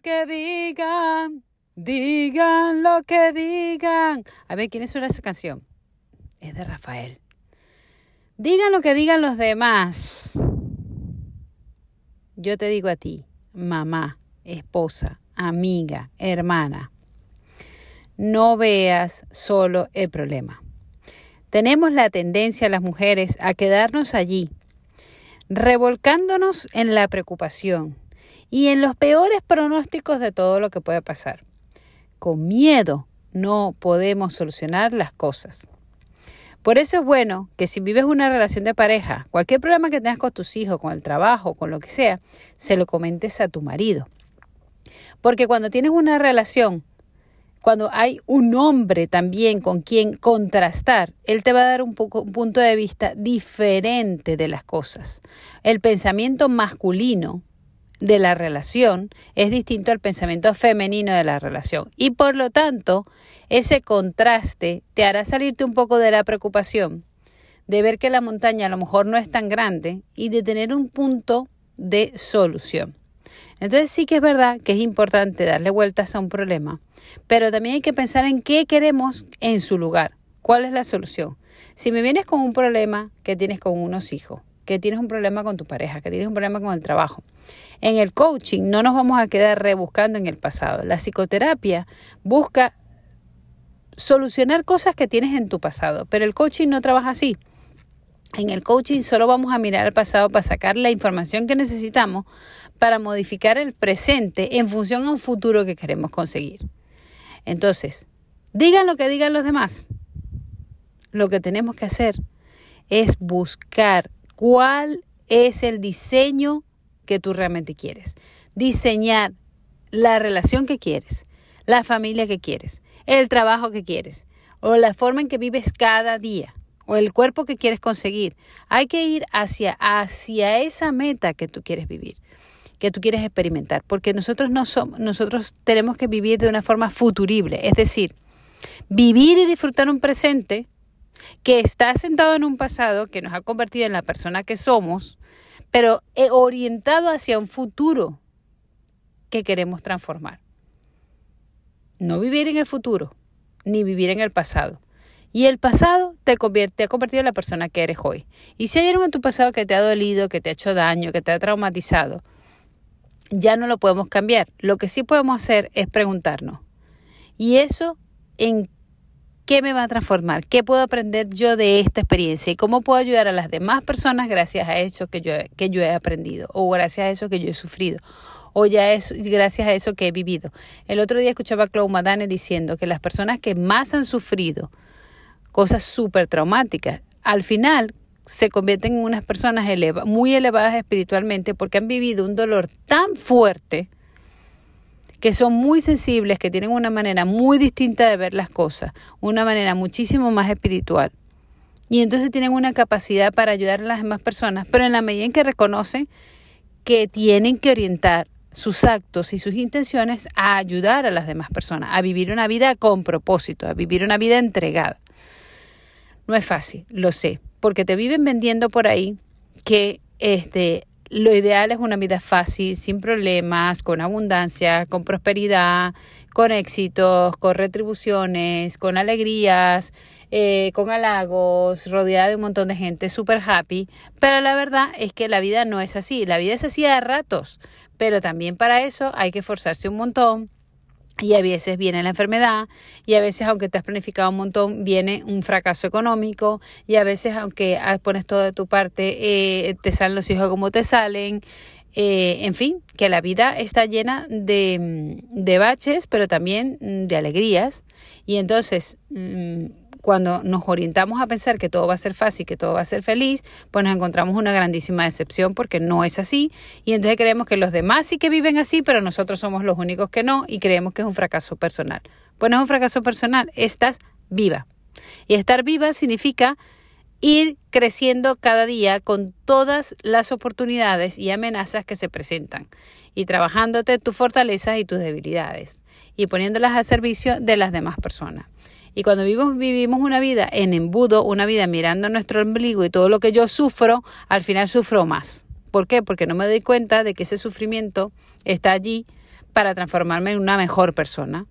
Que digan, digan lo que digan. A ver, ¿quién es esa canción? Es de Rafael. Digan lo que digan los demás. Yo te digo a ti, mamá, esposa, amiga, hermana, no veas solo el problema. Tenemos la tendencia las mujeres a quedarnos allí, revolcándonos en la preocupación, y en los peores pronósticos de todo lo que puede pasar. Con miedo no podemos solucionar las cosas. Por eso es bueno que si vives una relación de pareja, cualquier problema que tengas con tus hijos, con el trabajo, con lo que sea, se lo comentes a tu marido. Porque cuando tienes una relación, cuando hay un hombre también con quien contrastar, él te va a dar un, poco, un punto de vista diferente de las cosas. El pensamiento masculino de la relación es distinto al pensamiento femenino de la relación. Y por lo tanto, ese contraste te hará salirte un poco de la preocupación de ver que la montaña a lo mejor no es tan grande y de tener un punto de solución. Entonces sí que es verdad que es importante darle vueltas a un problema, pero también hay que pensar en qué queremos en su lugar. ¿Cuál es la solución? Si me vienes con un problema que tienes con unos hijos, que tienes un problema con tu pareja, que tienes un problema con el trabajo. En el coaching no nos vamos a quedar rebuscando en el pasado. La psicoterapia busca solucionar cosas que tienes en tu pasado, pero el coaching no trabaja así. En el coaching solo vamos a mirar al pasado para sacar la información que necesitamos para modificar el presente en función a un futuro que queremos conseguir. Entonces, digan lo que digan los demás. Lo que tenemos que hacer es buscar cuál es el diseño que tú realmente quieres. Diseñar la relación que quieres, la familia que quieres, el trabajo que quieres, o la forma en que vives cada día, o el cuerpo que quieres conseguir. Hay que ir hacia, hacia esa meta que tú quieres vivir que tú quieres experimentar, porque nosotros no somos, nosotros tenemos que vivir de una forma futurible, es decir, vivir y disfrutar un presente que está sentado en un pasado que nos ha convertido en la persona que somos, pero orientado hacia un futuro que queremos transformar. No vivir en el futuro, ni vivir en el pasado. Y el pasado te, convierte, ha convertido en la persona que eres hoy. Y si hay algo en tu pasado que te ha dolido, que te ha hecho daño, que te ha traumatizado, ya no lo podemos cambiar. Lo que sí podemos hacer es preguntarnos, ¿y eso en ¿Qué me va a transformar? ¿Qué puedo aprender yo de esta experiencia? ¿Y cómo puedo ayudar a las demás personas gracias a eso que yo, que yo he aprendido? O gracias a eso que yo he sufrido? O ya es gracias a eso que he vivido. El otro día escuchaba a Claude Madane diciendo que las personas que más han sufrido cosas súper traumáticas, al final se convierten en unas personas muy elevadas espiritualmente porque han vivido un dolor tan fuerte que son muy sensibles, que tienen una manera muy distinta de ver las cosas, una manera muchísimo más espiritual. Y entonces tienen una capacidad para ayudar a las demás personas, pero en la medida en que reconocen que tienen que orientar sus actos y sus intenciones a ayudar a las demás personas, a vivir una vida con propósito, a vivir una vida entregada. No es fácil, lo sé, porque te viven vendiendo por ahí que este lo ideal es una vida fácil, sin problemas, con abundancia, con prosperidad, con éxitos, con retribuciones, con alegrías, eh, con halagos, rodeada de un montón de gente, súper happy. Pero la verdad es que la vida no es así. La vida es así a ratos. Pero también para eso hay que esforzarse un montón y a veces viene la enfermedad, y a veces, aunque te has planificado un montón, viene un fracaso económico, y a veces, aunque pones todo de tu parte, eh, te salen los hijos como te salen. Eh, en fin, que la vida está llena de, de baches, pero también de alegrías. Y entonces, mm, cuando nos orientamos a pensar que todo va a ser fácil, que todo va a ser feliz, pues nos encontramos una grandísima decepción porque no es así y entonces creemos que los demás sí que viven así, pero nosotros somos los únicos que no y creemos que es un fracaso personal. Pues no es un fracaso personal, estás viva. Y estar viva significa ir creciendo cada día con todas las oportunidades y amenazas que se presentan y trabajándote tus fortalezas y tus debilidades y poniéndolas al servicio de las demás personas. Y cuando vivimos, vivimos una vida en embudo, una vida mirando nuestro ombligo y todo lo que yo sufro, al final sufro más. ¿Por qué? Porque no me doy cuenta de que ese sufrimiento está allí para transformarme en una mejor persona.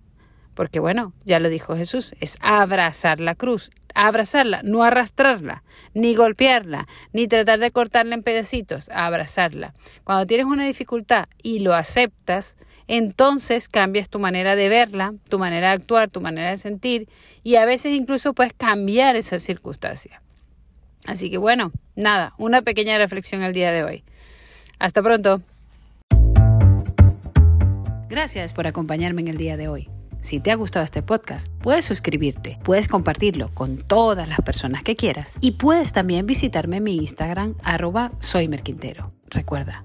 Porque bueno, ya lo dijo Jesús, es abrazar la cruz, abrazarla, no arrastrarla, ni golpearla, ni tratar de cortarla en pedacitos, abrazarla. Cuando tienes una dificultad y lo aceptas, entonces cambias tu manera de verla, tu manera de actuar, tu manera de sentir y a veces incluso puedes cambiar esa circunstancia. Así que bueno, nada, una pequeña reflexión el día de hoy. Hasta pronto. Gracias por acompañarme en el día de hoy. Si te ha gustado este podcast, puedes suscribirte, puedes compartirlo con todas las personas que quieras y puedes también visitarme en mi Instagram arroba soymerquintero. Recuerda,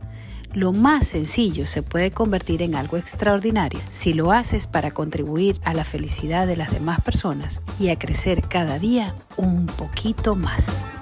lo más sencillo se puede convertir en algo extraordinario si lo haces para contribuir a la felicidad de las demás personas y a crecer cada día un poquito más.